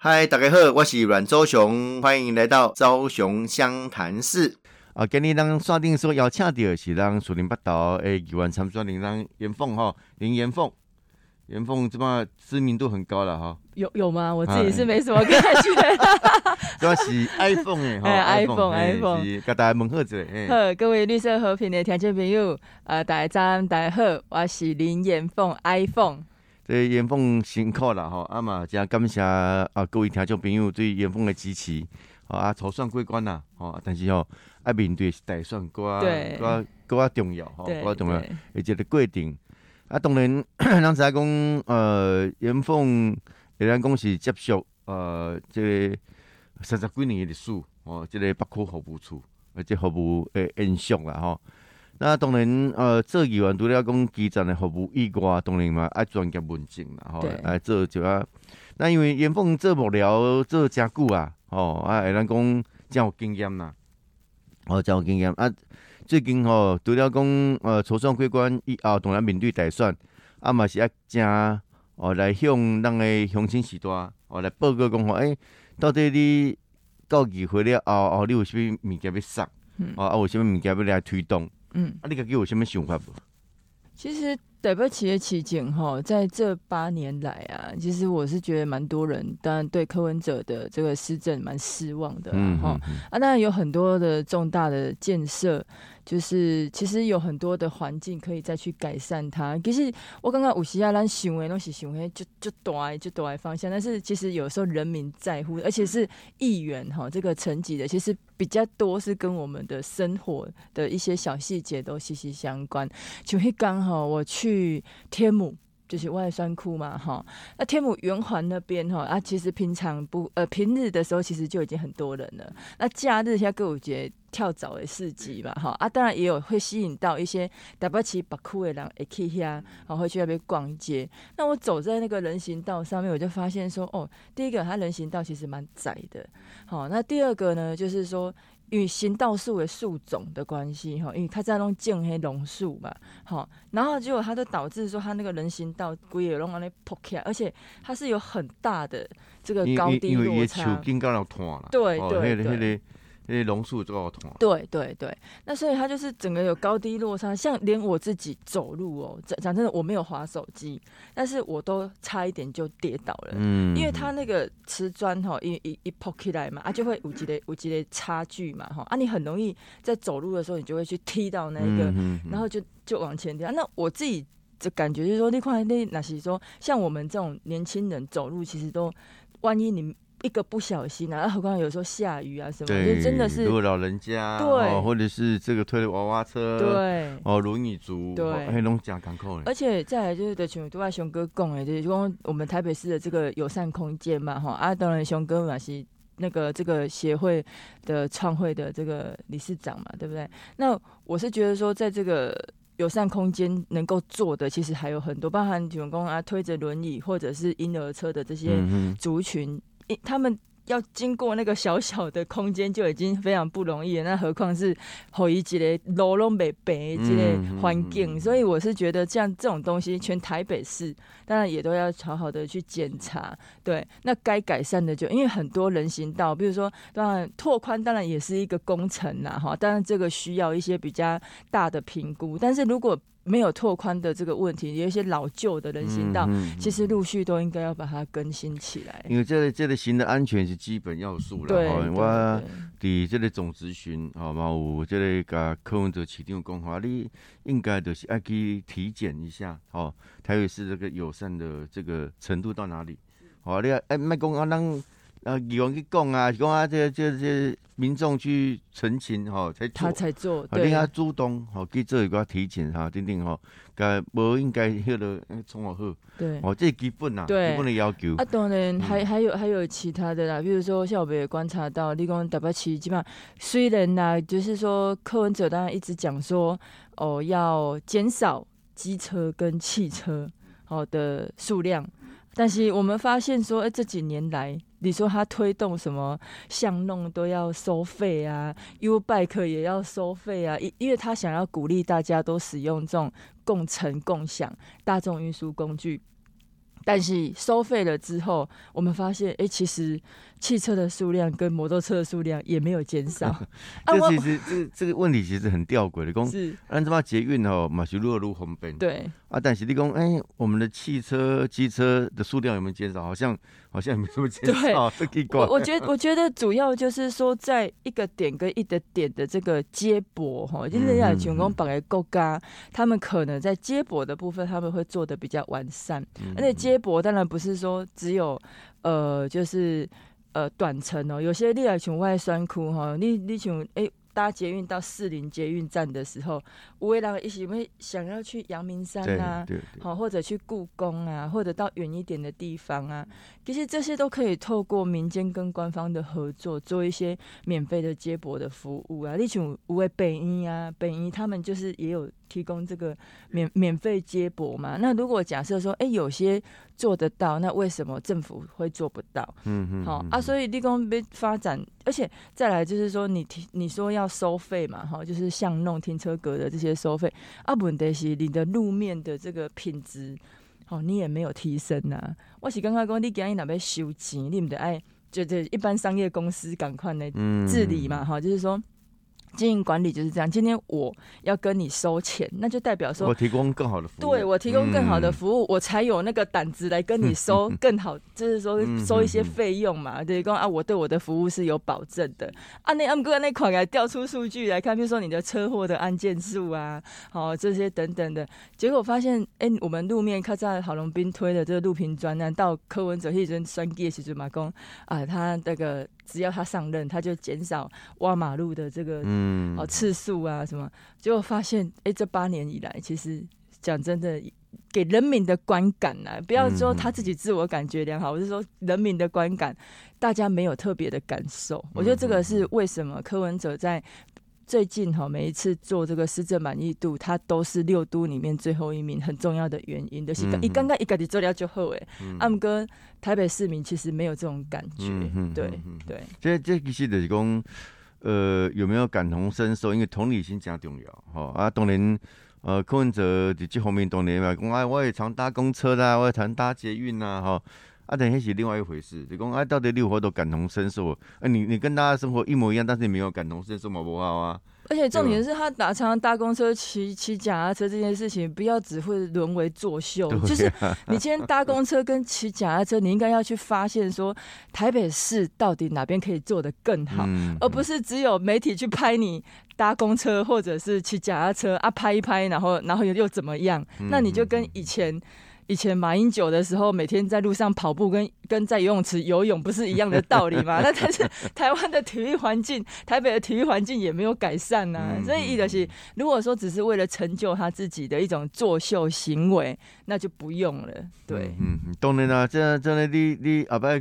嗨，大家好，我是阮周雄，欢迎来到周雄湘潭市。啊，今日咱锁定说邀请到的是咱树林八岛诶，亿万参选人咱严凤哈，林严凤，严凤这么知名度很高了哈。有有吗？我自己是没什么感觉。这是 iPhone 诶，哈，iPhone iPhone，是甲大家问好者。好，各位绿色和平的听众朋友，呃，大家早安，大家好，我是林严凤，iPhone。这严凤辛苦了吼，啊嘛，真感谢啊各位听众朋友对严凤的支持。啊，筹算过关啦，吼，但是吼，啊面对是大选，搁搁搁重要，吼，搁重要，而且个过程，啊，当然，咱知影讲，呃，严凤，咱讲是接受，呃，即个三十几年的历史，哦，即个北科服务处，而且服务诶印象啦，吼。那当然，呃，做议员除了讲基层的服务以外，当然嘛爱专业文证啦，吼，来做就啊。那因为严凤做幕僚做诚久啊。哦，啊，会咱讲真有经验啦，哦，真有经验啊。最近吼，除了讲呃，初选过关以后，当然面对大选，啊嘛是啊，诚哦来向咱的乡亲时代哦来报告讲吼，诶，到底你到议会了后，哦，你有啥物物件要送？哦，啊，有啥物物件要来推动？嗯，啊，你家己有啥物想法不？其实。代表企业期间哈，在这八年来啊，其实我是觉得蛮多人，当然对柯文哲的这个施政蛮失望的哈。啊，当然有很多的重大的建设。就是其实有很多的环境可以再去改善它。其实我刚刚有时啊，咱想的东西行为就就大就大方向，但是其实有时候人民在乎，而且是议员哈这个层级的，其实比较多是跟我们的生活的一些小细节都息息相关。就会刚好我去天母。就是外山窟嘛，哈，那天母圆环那边哈，啊，其实平常不呃平日的时候，其实就已经很多人了。那假日像歌舞节跳蚤的市集嘛，哈，啊，当然也有会吸引到一些打不起把酷的人会去遐，然后会去那边逛街。那我走在那个人行道上面，我就发现说，哦，第一个它人行道其实蛮窄的，好，那第二个呢，就是说。因为行道树的树种的关系，哈，因为它在弄建黑榕树嘛，好，然后结果它就导致说它那个人行道规也弄安尼破开，而且它是有很大的这个高低落差，对对对。那些榕树都要痛。对对对，那所以它就是整个有高低落差，像连我自己走路哦，讲讲真的，我没有滑手机，但是我都差一点就跌倒了。嗯，因为它那个瓷砖哈，一一一抛起来嘛，啊就会有几的有几的差距嘛哈，啊你很容易在走路的时候，你就会去踢到那个，然后就就往前掉。那我自己的感觉就是说，那块那那是说，像我们这种年轻人走路，其实都万一你。一个不小心啊，何况有时候下雨啊什么，就真的是如果老人家对，或者是这个推的娃娃车对哦，轮椅族对，黑龙江港口而且再来就是的，像都爱熊哥讲的，就是说我们台北市的这个友善空间嘛哈啊，当然熊哥嘛是那个这个协会的创会的这个理事长嘛，对不对？那我是觉得说，在这个友善空间能够做的，其实还有很多，包含员工啊推着轮椅或者是婴儿车的这些族群。他们要经过那个小小的空间就已经非常不容易了，那何况是后一级的楼龙北北这类环境，所以我是觉得这样这种东西，全台北市当然也都要好好的去检查。对，那该改善的就因为很多人行道，比如说当然拓宽，当然也是一个工程呐，哈，当然这个需要一些比较大的评估，但是如果没有拓宽的这个问题，有一些老旧的人行道，其实陆续都应该要把它更新起来。因为这个这个行的安全是基本要素了。对，我伫这个总咨询，好嘛，有这个甲柯文哲市长讲话，你应该就是爱去体检一下，哦，台北市这个友善的这个程度到哪里？好，你哎，麦讲啊，让。呃，有人去讲啊，讲啊，这这这民众去澄清吼，才他才做，对啊，主动吼去做一个提醒哈，等等吼，该无应该迄个从我好，对，哦，这基本啊，基本的要求。啊，当然还还有还有其他的啦，比如说像我们也观察到，立功 W 七基本上虽然呐，就是说柯文哲当然一直讲说，哦，要减少机车跟汽车好的数量。但是我们发现说，哎，这几年来，你说他推动什么巷弄都要收费啊，U bike 也要收费啊，因因为他想要鼓励大家都使用这种共乘共享大众运输工具。但是收费了之后，我们发现，哎，其实汽车的数量跟摩托车的数量也没有减少。这其实这这个问题其实很吊诡的，讲按这么捷运哦，嘛是越路红本。对啊，但是你讲，哎，我们的汽车、机车的数量有没有减少？好像好像也没什么减少。对，我我觉得我觉得主要就是说，在一个点跟一个点的这个接驳哈，就是要全工本来够嘎，他们可能在接驳的部分他们会做的比较完善，而且接。驳当然不是说只有，呃，就是呃短程哦，有些你来从外酸窟哈，你你从哎。搭捷运到士林捷运站的时候，五位郎一起会想要去阳明山啊，好或者去故宫啊，或者到远一点的地方啊，其实这些都可以透过民间跟官方的合作，做一些免费的接驳的服务啊。例如五位北医啊，北医他们就是也有提供这个免免费接驳嘛。那如果假设说，哎，有些做得到，那为什么政府会做不到？嗯嗯，好啊，所以立功被发展，而且再来就是说，你提你说要。收费嘛，哈，就是像弄停车格的这些收费，啊，问题是你的路面的这个品质，哦，你也没有提升呐。我是刚刚讲，你今日那边收钱，你唔得爱，就就一般商业公司赶快来治理嘛，哈，就是说。经营管理就是这样。今天我要跟你收钱，那就代表说，我提供更好的服务。对我提供更好的服务，我才有那个胆子来跟你收更好，就是说收一些费用嘛。对，讲啊，我对我的服务是有保证的。啊，那 M 哥那款来调出数据来看，比如说你的车祸的案件数啊，好这些等等的。结果发现，哎，我们路面看在郝龙斌推的这个路平专案，到柯文哲一直酸计时阵嘛，讲啊，他那个。只要他上任，他就减少挖马路的这个哦次数啊什么，结果发现哎，这八年以来，其实讲真的，给人民的观感啊，不要说他自己自我感觉良好，我是说人民的观感，大家没有特别的感受。我觉得这个是为什么柯文哲在。最近哈，每一次做这个施政满意度，它都是六都里面最后一名，很重要的原因就是，一刚刚一个的做了就好诶。阿姆哥，台北市民其实没有这种感觉，对对。这这其实就是讲，呃，有没有感同身受？因为同理心真重要，哈啊，当然，呃，柯文哲在这方面当然嘛，讲啊，我也常搭公车啦，我也常搭捷运呐，哈。啊，等下是另外一回事。就讲啊，到底你有法都感同身受？啊，你你跟大家生活一模一样，但是你没有感同身受嘛，不好啊。而且重点是他打常搭公车、骑骑脚踏车这件事情，不要只会沦为作秀。就是你今天搭 公车跟骑脚踏车，你应该要去发现说，台北市到底哪边可以做得更好，而不是只有媒体去拍你搭公车或者是骑脚踏车啊，拍一拍，然后然后又又怎么样？那你就跟以前。以前马英九的时候，每天在路上跑步，跟跟在游泳池游泳不是一样的道理吗？那但是台湾的体育环境，台北的体育环境也没有改善呐。所以意思是，如果说只是为了成就他自己的一种作秀行为，那就不用了。对，嗯，当然啦，这这你你阿伯。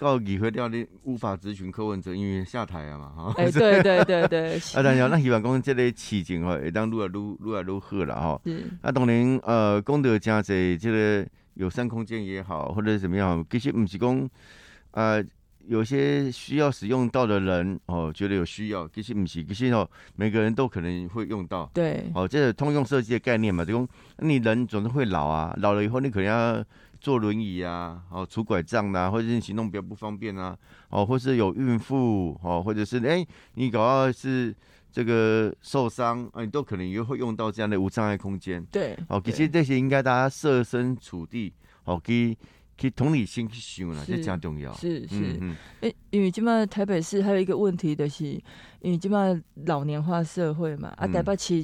告议会了，你无法咨询柯文哲，因为下台啊嘛，哈。哎，对对对对。啊，但是 咱希望讲这个事情吼，会当愈来愈愈来愈好啦，哈。是。啊，当然，呃，讲到真济，这个友善空间也好，或者怎么样，其实不是讲，呃，有些需要使用到的人哦，觉得有需要，其实不是，其实哦，每个人都可能会用到。对。哦，这是通用设计的概念嘛，就讲你人总是会老啊，老了以后你可能要。坐轮椅啊，哦，拄拐杖啊，或者是行动比较不方便啊，哦，或是有孕妇，哦，或者是哎，你搞到是这个受伤，啊，你都可能也会用到这样的无障碍空间。对，哦，其实这些应该大家设身处地，哦，可可同理心去想啦，这加重要。是是，哎，因为今嘛台北市还有一个问题的是，因为今嘛老年化社会嘛，啊，台北市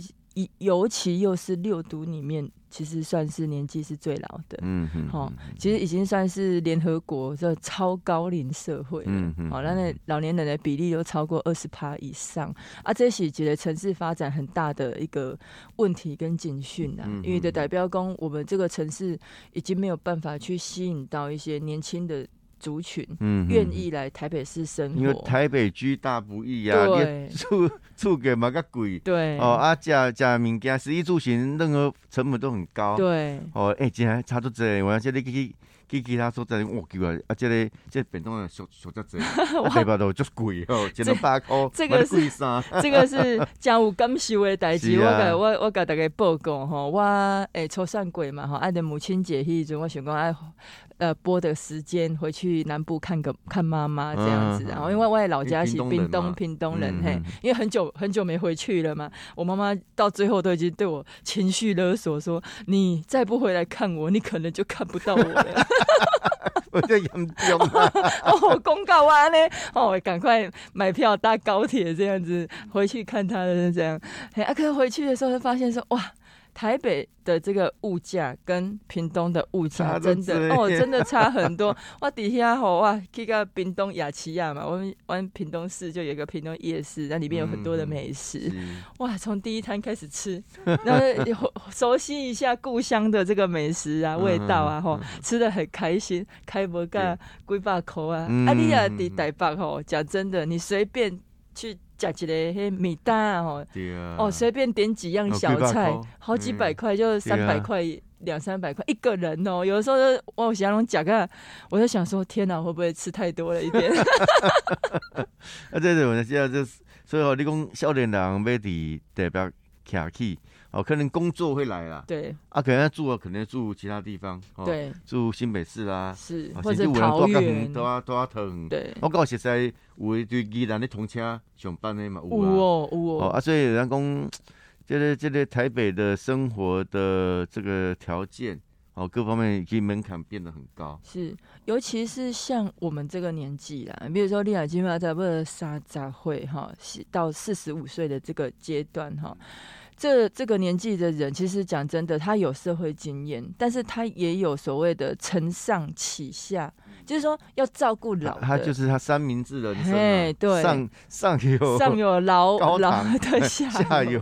尤其又是六都里面。其实算是年纪是最老的，嗯嗯，好，其实已经算是联合国这超高龄社会了，嗯嗯，好，那那老年人的比例都超过二十趴以上，啊，这是觉得城市发展很大的一个问题跟警讯啊，因为的代表工我们这个城市已经没有办法去吸引到一些年轻的。族群嗯，愿意来台北市生活，因为台北居大不易啊，住 住给嘛个贵，对。哦啊，加加物件，食衣住行任何成本都很高，对。哦，哎，今天差多这，我要叫你去去其他所在，哇，奇怪，啊，这个这便当啊，俗俗只济，啊，台北都足贵哦，一两百块，这个是 这个是真有感受的代志。我甲我我甲大家报告吼，我诶初三过嘛吼，爱的母亲节迄阵，我想讲爱。呃，播的时间回去南部看个看妈妈这样子，然后因为我老家是屏东屏东人嘿，因为很久很久没回去了嘛，我妈妈到最后都已经对我情绪勒索说，你再不回来看我，你可能就看不到我了。我就严重哦，公告完呢，哦，赶快买票搭高铁这样子回去看他的这样，哎，可回去的时候就发现说，哇。台北的这个物价跟屏东的物价真的哦，真的差很多。我底下吼哇，去个屏东雅琪亚嘛，我们玩屏东市就有一个屏东夜市，那里面有很多的美食。哇，从第一摊开始吃，然后熟悉一下故乡的这个美食啊，味道啊，吼，吃的很开心，开不个几百口啊。啊，你啊，伫台北吼，讲真的，你随便去。加一个迄米单哦，哦，随便点几样小菜，好几百块，就三百块，两三百块一个人哦。有的时候我想龙讲个，我就想说，天哪，会不会吃太多了一点？啊，这种现在就是，所以哦，你讲少年人要伫台北徛起。哦，可能工作会来啦，对，啊，可能住啊，可能住其他地方，对，住新北市啦，是，或者桃园，都啊都啊疼，对，我讲实在，有对宜兰的同车上班的嘛，有哦，有哦，啊，所以人讲，这个这个台北的生活的这个条件，哦，各方面已经门槛变得很高，是，尤其是像我们这个年纪啦，比如说利亚金马在不沙杂会哈，到四十五岁的这个阶段哈。这这个年纪的人，其实讲真的，他有社会经验，但是他也有所谓的承上启下。就是说要照顾老，他就是他三明治人生，对，上上有上有老老的下 下有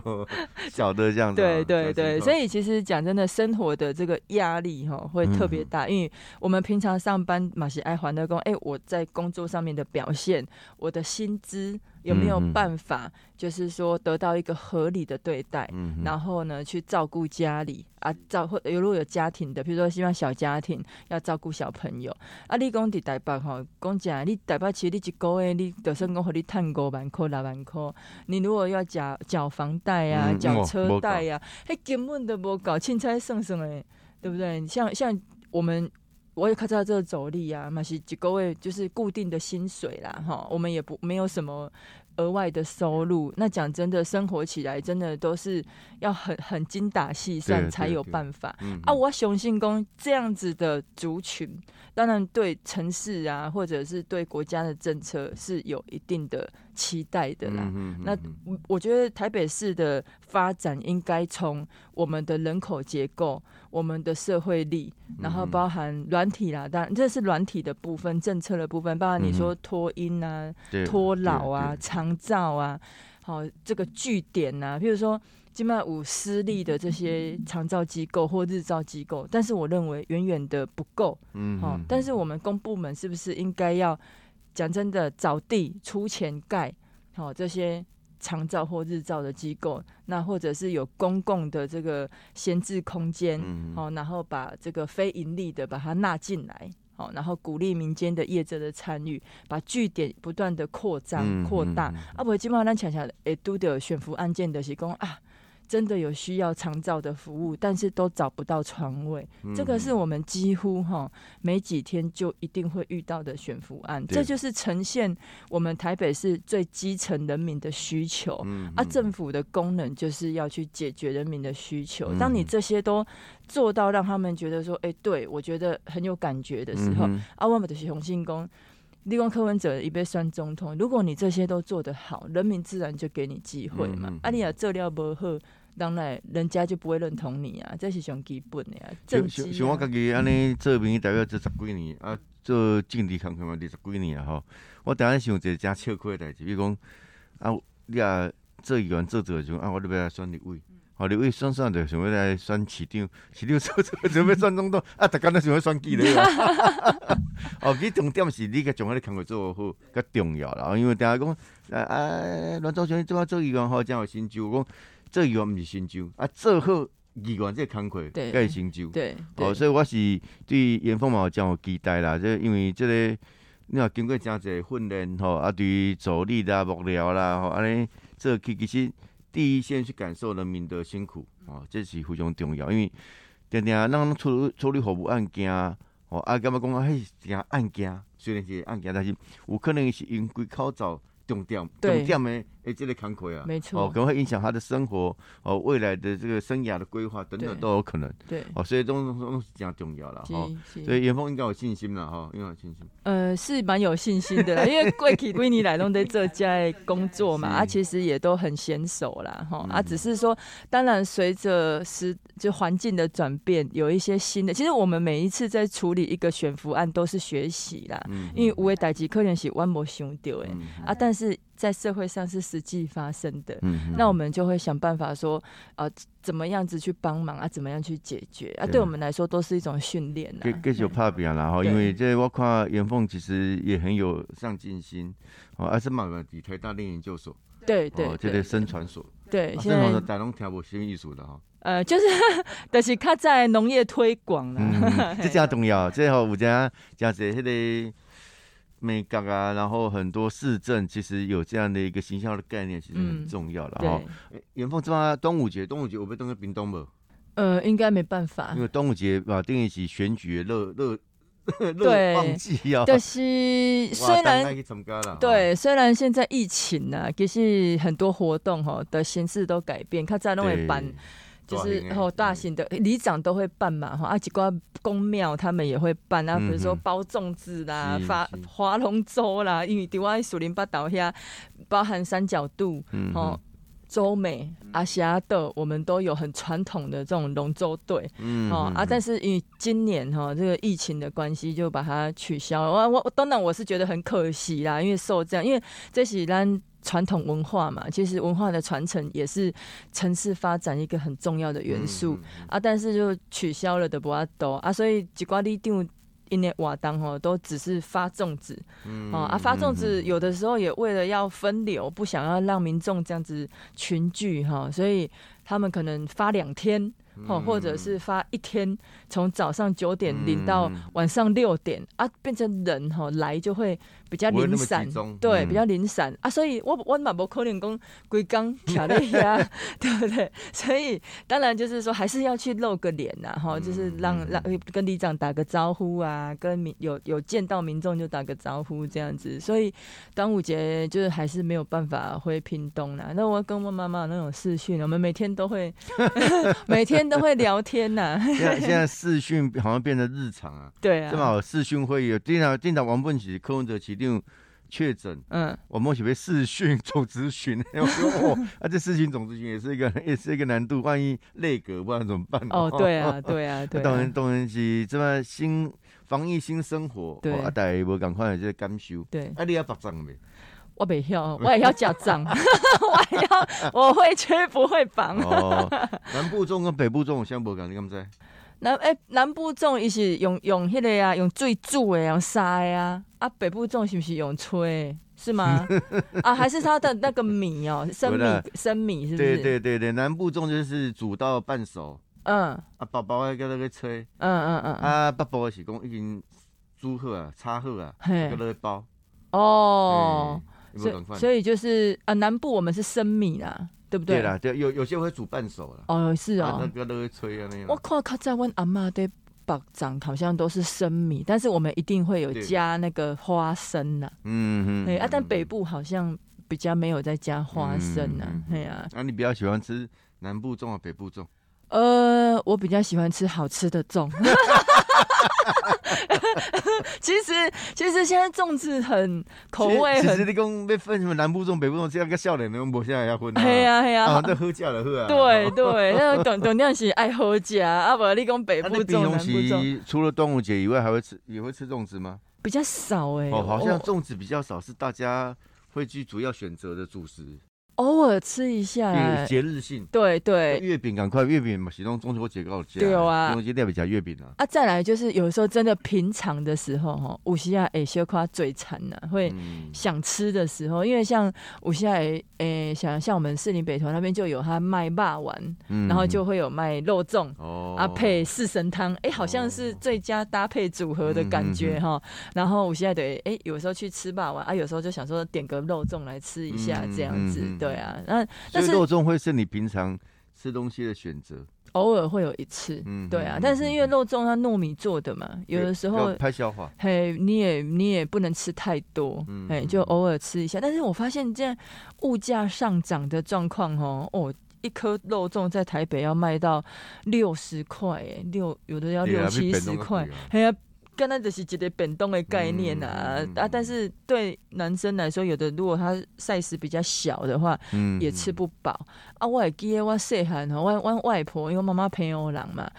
小的这样子，对对对，所以其实讲真的，生活的这个压力哈会特别大，因为我们平常上班马西爱还的工，哎，我在工作上面的表现，我的薪资有没有办法，就是说得到一个合理的对待，然后呢去照顾家里。啊，照或有如果有家庭的，比如说希望小家庭要照顾小朋友，啊，你讲伫台北吼，讲真，你台北其实你一个月你就算讲和你趁五万块、六万块，你如果要缴缴房贷啊、缴车贷啊，迄根本都无搞，凊彩算算诶，对不对？像像我们，我也看到这个走力啊，嘛是几个月就是固定的薪水啦，哈，我们也不没有什么。额外的收入，那讲真的，生活起来真的都是要很很精打细算才有办法啊！我雄信公这样子的族群，当然对城市啊，或者是对国家的政策是有一定的期待的啦。那我觉得台北市的发展应该从我们的人口结构。我们的社会力，然后包含软体啦，当然这是软体的部分，政策的部分，包含你说托婴啊、托老啊、长照啊，好这个据点呐，比如说金麦五私立的这些长照机构或日照机构，但是我认为远远的不够，嗯，好，但是我们公部门是不是应该要讲真的找地出钱盖好这些？长照或日照的机构，那或者是有公共的这个闲置空间，好，然后把这个非盈利的把它纳进来，好，然后鼓励民间的业者的参与，把据点不断的扩张扩大，啊，不，基本上咱常常会拄到选服案件的是讲啊。真的有需要长照的服务，但是都找不到床位，这个是我们几乎哈没几天就一定会遇到的选服案，这就是呈现我们台北市最基层人民的需求。啊，政府的功能就是要去解决人民的需求。当你这些都做到，让他们觉得说，哎，对我觉得很有感觉的时候，啊，我们的雄信公。立功柯文哲已被选总统，如果你这些都做得好，人民自然就给你机会嘛。啊，你啊做了无好，当然人家就不会认同你啊，这是上基本的啊。像像我家己安尼做民意代表做十几年啊，做政治工作嘛二十几年啊吼。我当然想一个真笑亏的代志，比如讲啊，你啊做议员做做就啊，我你要来选立委。哦，你为算算着想要来选市长，市长做做准备选总统，啊，逐家都想要选举咧。哦，你重点是你个将来的工作做好，较重要啦。因为大家讲，啊啊，阮周先做啊做议员吼，真有成就。讲做议员毋是成就，啊做好议员这个工课，才会成就，对，哦，所以我是对严凤毛将有期待啦，这因为这个你若经过真济训练吼，啊，对于走力啦、幕僚啦，吼，安尼这其其实第一线去感受人民的辛苦，哦，这是非常重要，因为定定咱处处理服务案件，哦，啊，感觉讲啊，迄件案件虽然是案件，但是有可能是因规口罩重点，重点的。哎，这个坎坷啊，没错，哦，可能会影响他的生活，哦，未来的这个生涯的规划等等都有可能，对，哦，所以都都是这样重要了，哈，所以元峰应该有信心了，哈，应该有信心。呃，是蛮有信心的，因为贵体归你来弄在这家工作嘛，啊，其实也都很娴熟啦，哈，啊，只是说，当然随着时就环境的转变，有一些新的，其实我们每一次在处理一个悬浮案都是学习啦，嗯因为五位代级可能是万无想到诶，啊，但是在社会上是。实际发生的，那我们就会想办法说，呃，怎么样子去帮忙啊？怎么样去解决啊？对我们来说都是一种训练啊。继续拍片啦，后因为这我看严凤其实也很有上进心，哦，而且嘛在台大练研究所，对对，这个生传所，对，现在大龙听无新艺术的哈，呃，就是，但是他在农业推广啦，这加重要，最后有加加些迄个。美港啊，然后很多市政其实有这样的一个形象的概念，其实很重要了哈。元凤这边端午节，端午节我被冻在屏东不？呃，应该没办法，因为端午节把定义起选举热热 热旺季啊。但是 虽然对，虽然现在疫情呢，其实很多活动哈的形式都改变，看在那会办。就是然后大型的里长都会办嘛哈，啊几个公庙他们也会办啊，比如说包粽子啦、发划龙舟啦，因为伫我树林八岛遐，包含三角渡、哦、周美、阿霞的，我们都有很传统的这种龙舟队，哦啊，但是因为今年哈这个疫情的关系，就把它取消。我我当然我是觉得很可惜啦，因为受这样，因为这是咱。传统文化嘛，其实文化的传承也是城市发展一个很重要的元素啊。但是就取消了的不阿多啊，所以吉瓜利定一年瓦当吼都只是发粽子哦啊，发粽子有的时候也为了要分流，不想要让民众这样子群聚哈，所以他们可能发两天。哦，或者是发一天，从早上九点领到晚上六点啊，变成人哈来就会比较零散，对，比较零散啊，所以我我嘛无可能讲规工调了呀，对不对？所以当然就是说还是要去露个脸呐，哈，就是让让跟里长打个招呼啊，跟民有有见到民众就打个招呼这样子，所以端午节就是还是没有办法回屏东啦。那我跟我妈妈那种视讯，我们每天都会 每天。都会聊天呐，现在现在视讯好像变得日常啊。对啊，正好视讯会议，经常经常王本起柯文哲起定确诊，嗯，我们准备视讯总咨询，哦，啊，这视讯总咨询也是一个也是一个难度，万一内阁不知道怎么办？哦，对啊，对啊，对啊。当然当然是这么新防疫新生活，对，啊，大家无赶快这个感受，对，啊，你要发展没？我袂晓，我也要假账，我要我会吹不会绑。哦，南部种跟北部种有相无共，你敢知？南诶，南部种伊是用用迄个啊，用水煮的，用沙的啊。啊，北部种是不是用吹？是吗？啊，还是它的那个米哦，生米生米是不是？对对对对，南部种就是煮到半熟。嗯。啊，宝宝要那个吹。嗯嗯嗯。啊，北部是讲已经煮好啊，炒好啊，搁那个包。哦。所以，所以就是啊，南部我们是生米啦，对不对？对啦，对，有有些会煮半熟了。哦，是啊，那个都会吹啊那样。我看看在问阿妈的包长好像都是生米，但是我们一定会有加那个花生呐。嗯嗯。对啊，但北部好像比较没有在加花生呐。对啊。那你比较喜欢吃南部粽啊北部粽？呃，我比较喜欢吃好吃的粽。其实，其实现在粽子很口味很。其实你讲要分什么南部粽、北部粽，这样个笑脸的，无现在要分。系啊系啊，都喝假了喝啊。对对，那董董亮是爱喝假，啊不，你讲北部粽、南部粽。除了端午节以外，还会吃也会吃粽子吗？比较少哎。哦，好像粽子比较少，是大家会去主要选择的主食。偶尔吃一下，节日性。对对，月饼赶快，月饼嘛，其中中秋节告节。对啊，中秋节代表加月饼啊。啊，再来就是有时候真的平常的时候哈，有时啊，诶，小夸嘴馋呢，会想吃的时候，因为像有时诶，诶，想像我们士林北屯那边就有他卖霸丸，然后就会有卖肉粽，啊，配四神汤，哎，好像是最佳搭配组合的感觉哈。然后我现在得，哎，有时候去吃霸丸啊，有时候就想说点个肉粽来吃一下这样子。对啊，那但是肉粽会是你平常吃东西的选择，偶尔会有一次，嗯，对啊，但是因为肉粽它糯米做的嘛，有的时候太消化，嘿，你也你也不能吃太多，哎，就偶尔吃一下。但是我发现这样物价上涨的状况哦，哦，一颗肉粽在台北要卖到六十块，哎，六有的要六七十块，哎呀。刚才就是一个变动的概念啊啊！但是对男生来说，有的如果他 size 比较小的话，嗯，也吃不饱啊。我记得我细汉吼，我我外婆因为妈妈陪我人嘛，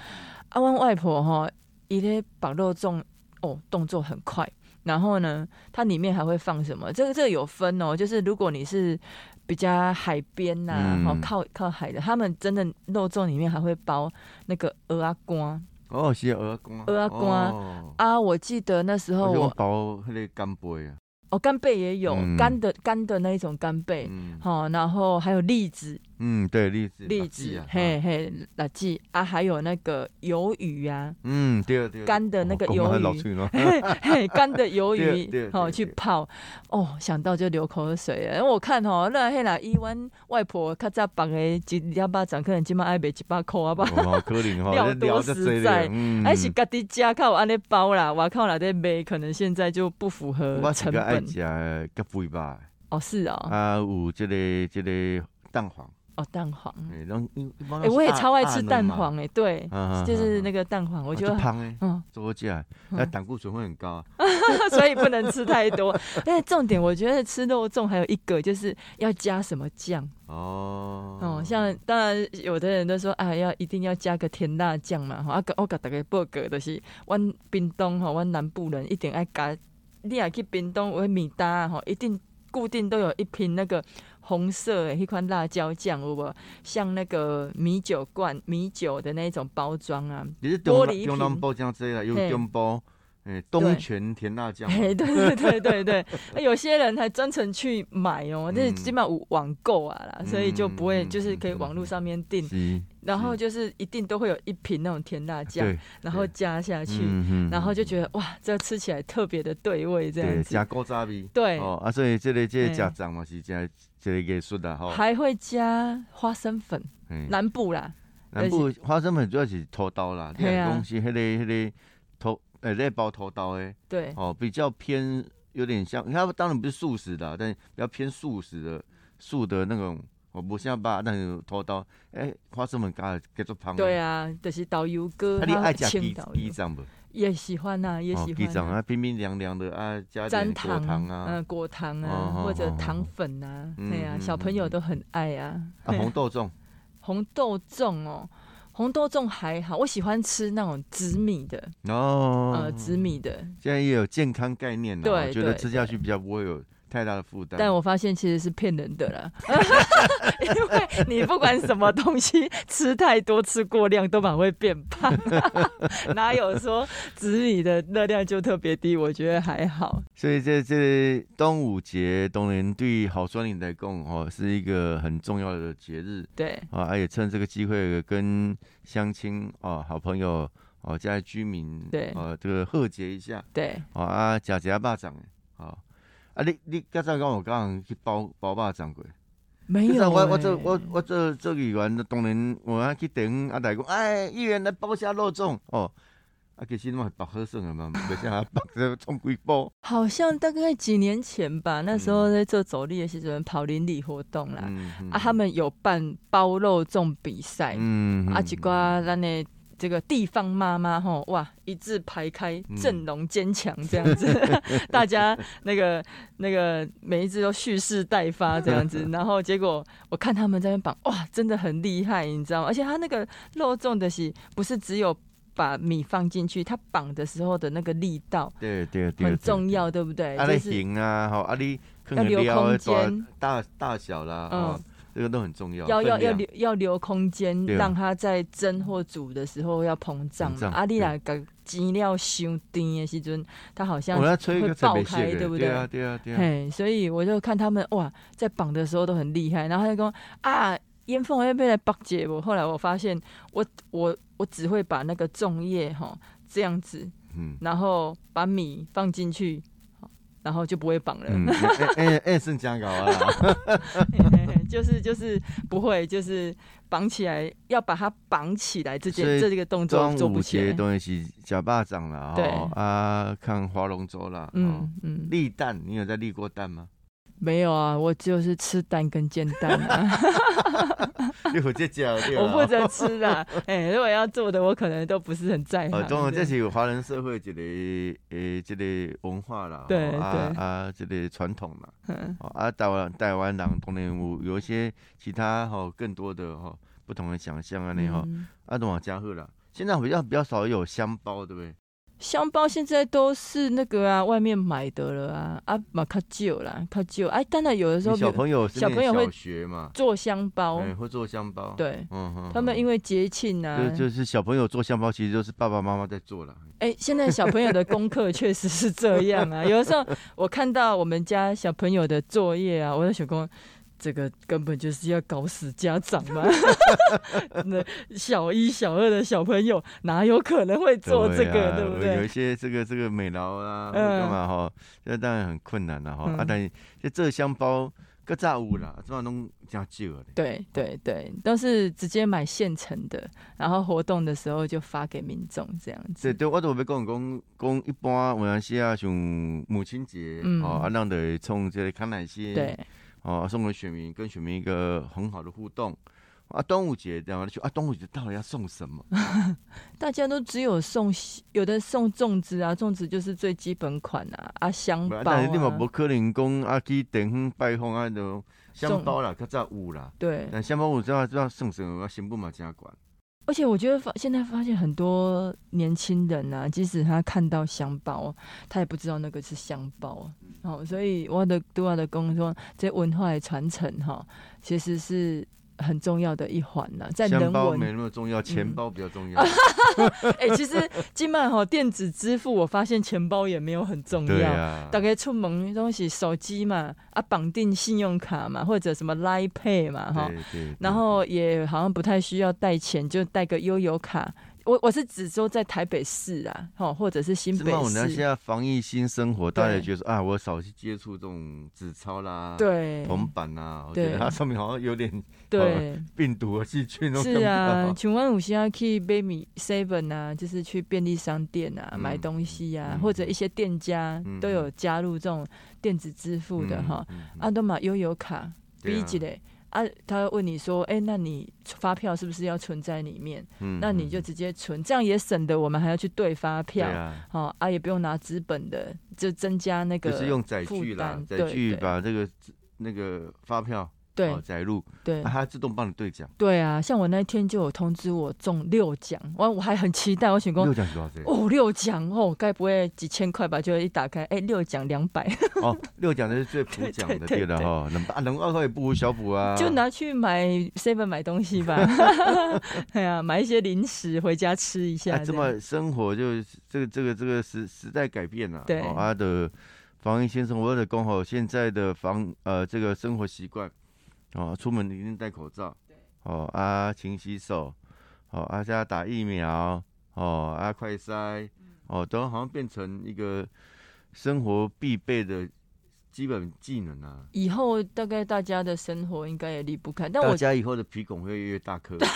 啊，我外婆哈，伊咧绑肉粽哦，动作很快。然后呢，它里面还会放什么？这个这个有分哦，就是如果你是比较海边呐，好靠靠海的，他们真的肉粽里面还会包那个鹅啊瓜。哦，是鹅肝，鹅肝。啊！我记得那时候我包那个干贝啊。哦，干贝也有干的干的那一种干贝，好，然后还有栗子，嗯，对，栗子，栗子，嘿嘿，辣鸡啊，还有那个鱿鱼啊，嗯，对对，干的那个鱿鱼，嘿嘿，干的鱿鱼，好去泡，哦，想到就流口水了。我看哦，那嘿啦，伊阮外婆较早绑的一两巴掌，可能今麦爱卖一百块啊吧，料多实在，还是家己家靠安尼包啦，外靠内底卖，可能现在就不符合成本。食甲肥吧？哦，是哦。啊，有这个这个蛋黄。哦，蛋黄。哎，我也超爱吃蛋黄哎，对，就是那个蛋黄，我觉得胖哎，嗯，多起来，那胆固醇会很高，所以不能吃太多。但是重点，我觉得吃肉粽还有一个就是要加什么酱哦。哦，像当然有的人都说啊，要一定要加个甜辣酱嘛。哈，啊，我给大家报告就是，阮冰东哈，阮南部人一定爱加。你也去冰冻我米搭吼，一定固定都有一瓶那个红色的一款辣椒酱，有无？像那个米酒罐、米酒的那种包装啊，也是玻璃瓶包浆之类的，有中包。哎，东泉甜辣酱。哎，对对对对对，有些人还专程去买哦，那基本上网购啊啦，所以就不会就是可以网络上面订，然后就是一定都会有一瓶那种甜辣酱，然后加下去，然后就觉得哇，这吃起来特别的对味，这样子。加高渣味。对。哦啊，所以这个这个加酱嘛是加这个艺术的哈。还会加花生粉，南部啦。南部花生粉主要是拖刀啦，这个东西，迄个迄个拖。哎，那包头刀哎，对，哦，比较偏有点像，它当然不是素食的，但比较偏素食的素的那种，我不像把那个拖刀，哎，花生粉加叫做胖。对啊，就是导游哥，他爱加鸡鸡掌不？也喜欢呐，也喜欢。鸡掌啊，冰冰凉凉的啊，加点果糖啊，嗯，果糖啊，或者糖粉啊，对呀，小朋友都很爱啊。啊，红豆粽，红豆粽哦。红豆粽还好，我喜欢吃那种紫米的哦，呃，紫米的。现在也有健康概念了，我觉得吃下去比较不会有。太大的负担，但我发现其实是骗人的啦，因为你不管什么东西吃太多、吃过量都蛮会变胖，哪有说紫米的热量就特别低？我觉得还好。所以在这端午节，当然对好酸林来讲哦，是一个很重要的节日。对啊，也趁这个机会跟乡亲哦、好朋友哦、家居民对啊，这个贺节一下。对啊，假假巴掌啊。啊，你你刚才讲我刚刚去包包霸掌过，没有。我我做我我做做议员当然我要去等阿大讲，哎，议员来包下肉粽哦。啊，其实嘛包好算了嘛，没像包这冲几包。好像大概几年前吧，那时候在做走力的时阵跑邻里活动啦，啊，他们有办包肉粽比赛，嗯，啊，一寡咱的。这个地方妈妈吼哇，一字排开，阵容坚强这样子，大家那个那个每一只都蓄势待发这样子，然后结果我看他们在那绑哇，真的很厉害，你知道吗？而且他那个肉粽的是不是只有把米放进去，它绑的时候的那个力道，对对对，很重要，对不对？啊，形啊，好，啊，你要留空间，大大小啦，嗯。这个都很重要，要要要留要留空间，让它在蒸或煮的时候要膨胀。阿丽娜个鸡料伤甜的时阵，它好像会爆开，对不对？对啊，对啊，对啊。嘿，所以我就看他们哇，在绑的时候都很厉害。然后他就说啊，烟缝要不要来绑结我？后来我发现，我我我只会把那个粽叶哈这样子，嗯，然后把米放进去。然后就不会绑了。哎哎，是这样搞啊？就是就是不会，就是绑起来，要把它绑起来，这件这个动作做不起来。东西是假巴掌了，对啊，看划龙舟了，嗯嗯，立蛋，你有在立过蛋吗？没有啊，我就是吃蛋跟煎蛋啊。你负责教我负责吃啦。哎，如果要做的，我可能都不是很在乎。当然，这是华人社会一个诶，这个文化啦，对对啊，这个传统啦。嗯。啊，台湾台湾人当然有有一些其他哈更多的哈不同的想象啊，那哈啊，都往加贺啦。现在比较比较少有香包，对不对？香包现在都是那个啊，外面买的了啊，啊，嘛卡旧啦，卡旧。哎，当然有的时候小朋友小朋友会学嘛，做香包，会做香包。对，嗯哼，他们因为节庆啊，就就是小朋友做香包，其实就是爸爸妈妈在做了。哎，现在小朋友的功课确实是这样啊，有的时候我看到我们家小朋友的作业啊，我在想说。这个根本就是要搞死家长嘛！那小一、小二的小朋友哪有可能会做这个，对不对？有一些这个这个美劳啊，干嘛哈？这当然很困难了哈。啊，但就这香包各炸物啦，这拢加旧了。对对对，都是直接买现成的，然后活动的时候就发给民众这样子。对对，我都要讲讲讲，一般有时啊，像母亲节哦，啊，让的从这个康乃馨。对。哦，送给选民，跟选民一个很好的互动啊！端午节这样去啊！端午节到底要送什么？大家都只有送，有的送粽子啊，粽子就是最基本款啊，啊香包啊。但是你嘛不可能讲啊去电风拜访啊那种香包啦，较早有啦。对。但香包有知道知道送什么，新不嘛真管。而且我觉得发现在发现很多年轻人啊，即使他看到香包，他也不知道那个是香包。哦，所以我的对我的工作，这文化的传承哈，其实是。很重要的一环呢，在人文没那么重要，钱包比较重要。哎，其实今麦哈电子支付，我发现钱包也没有很重要。大概出门东西，手机嘛，啊，绑定信用卡嘛，或者什么 Line Pay 嘛，哈。然后也好像不太需要带钱，就带个悠游卡。我我是指说在台北市啊，哈，或者是新北市。我们现在防疫新生活，大家觉得啊，我少去接触这种纸钞啦，对，铜板啊，我觉得它上面好像有点对。病毒和细菌那种。是啊，请问有些去 Baby Seven 啊，就是去便利商店啊买东西啊，或者一些店家都有加入这种电子支付的哈，阿多玛悠游卡，比起来。啊，他问你说，哎，那你发票是不是要存在里面？嗯，那你就直接存，这样也省得我们还要去对发票，好啊，也不用拿资本的，就增加那个就是用载具啦，载具把这个那个发票。对，载入，对，它自动帮你兑奖。对啊，像我那天就有通知我中六奖，我我还很期待，我想讲六奖多少钱？哦，六奖哦，该不会几千块吧？就一打开，哎，六奖两百。哦，六奖的是最普奖的，对的哈，能啊能二块也不如小补啊。就拿去买 seven 买东西吧。哎呀，买一些零食回家吃一下。这么生活就这个这个这个时时代改变了，对，他的防疫先生，我的刚好现在的防呃这个生活习惯。哦，出门一定戴口罩。对。哦啊，勤洗手。哦啊，现在打疫苗。哦啊，快筛。哦，都好像变成一个生活必备的基本技能啊。以后大概大家的生活应该也离不开。但大家以后的鼻孔会越来越大颗。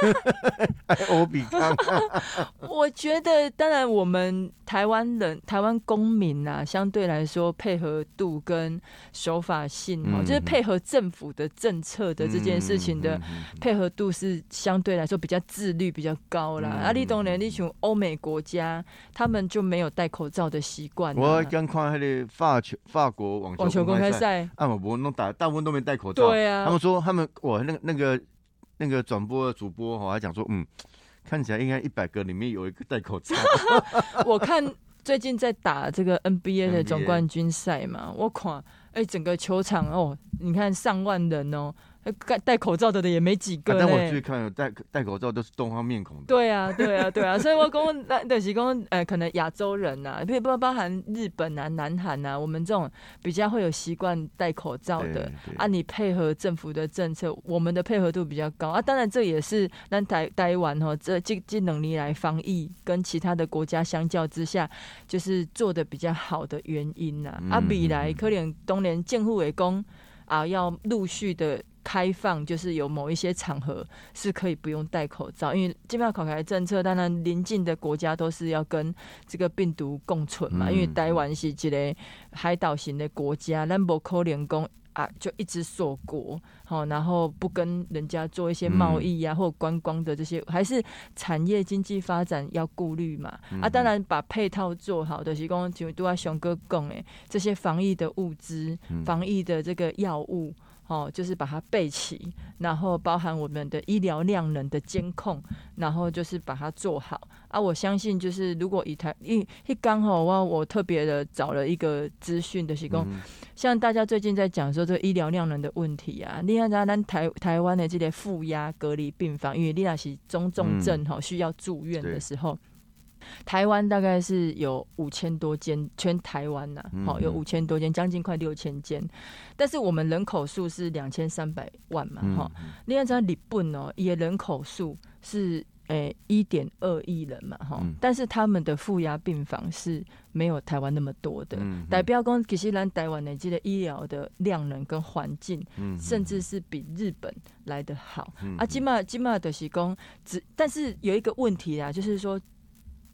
我比康。我觉得，当然，我们台湾人、台湾公民呐，相对来说配合度跟守法性哦，就是配合政府的政策的这件事情的配合度是相对来说比较自律、比较高啦。啊，你懂的，你像欧美国家，他们就没有戴口罩的习惯。我刚看那个法球、法国网球公开赛，啊，我弄大大部分都没戴口罩。对啊，他们说他们，我那个那个。那个转播的主播哈，还讲说，嗯，看起来应该一百个里面有一个戴口罩。我看最近在打这个 NBA 的总冠军赛嘛，我看哎，整个球场哦，你看上万人哦。戴戴口罩的的也没几个但我去看戴戴口罩都是东方面孔的。对啊，对啊，对啊，所以我讲 那那是讲，呃，可能亚洲人呐，不不包含日本啊、南韩啊，我们这种比较会有习惯戴口罩的啊。你配合政府的政策，我们的配合度比较高啊。当然，这也是那台台湾哦，这这这能力来防疫，跟其他的国家相较之下，就是做的比较好的原因呐。啊，未来可能当年政府会讲啊，要陆续的。开放就是有某一些场合是可以不用戴口罩，因为基本上考开政策，当然邻近的国家都是要跟这个病毒共存嘛。因为台湾是一个海岛型的国家，咱不可能讲啊就一直锁国，好，然后不跟人家做一些贸易呀或观光的这些，还是产业经济发展要顾虑嘛。啊，当然把配套做好的，提供就都要熊哥讲诶，这些防疫的物资、防疫的这个药物。哦，就是把它备齐，然后包含我们的医疗量能的监控，然后就是把它做好啊。我相信，就是如果以台一一刚好我我特别的找了一个资讯的提供，像大家最近在讲说这个医疗量能的问题啊，你看咱台台湾的这些负压隔离病房，因为你那是中重症哈需要住院的时候。台湾大概是有五千多间，全台湾呐，好有五千多间，将近快六千间。但是我们人口数是两千三百万嘛，哈。另外在日本哦，也人口数是诶一点二亿人嘛，哈。但是他们的负压病房是没有台湾那么多的。代表讲，其实咱台湾的这个医疗的量能跟环境，甚至是比日本来的好。啊，起码起码的是讲，只但是有一个问题啊，就是说。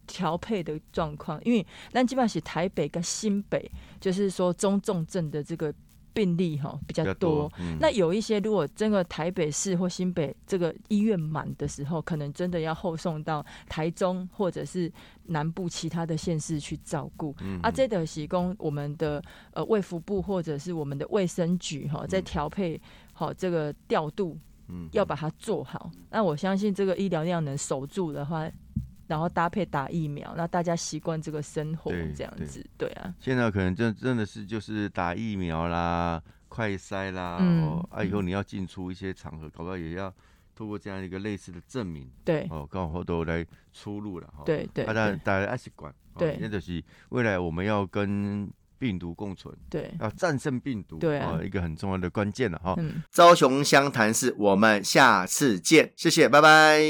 调配的状况，因为那基本上是台北跟新北，就是说中重症的这个病例哈比较多。那有一些如果真的台北市或新北这个医院满的时候，可能真的要后送到台中或者是南部其他的县市去照顾。啊，这的提供我们的呃卫福部或者是我们的卫生局哈，在调配好这个调度，嗯，要把它做好。那我相信这个医疗量能守住的话。然后搭配打疫苗，那大家习惯这个生活这样子，对啊。现在可能真真的是就是打疫苗啦、快筛啦，哦，啊，以后你要进出一些场合，搞不好也要通过这样一个类似的证明，对，哦，刚好都来出入了，哈，对对。大家大家爱习惯，对，那就是未来我们要跟病毒共存，对，要战胜病毒，对啊，一个很重要的关键了哈。嗯，朝雄湘潭市，我们下次见，谢谢，拜拜。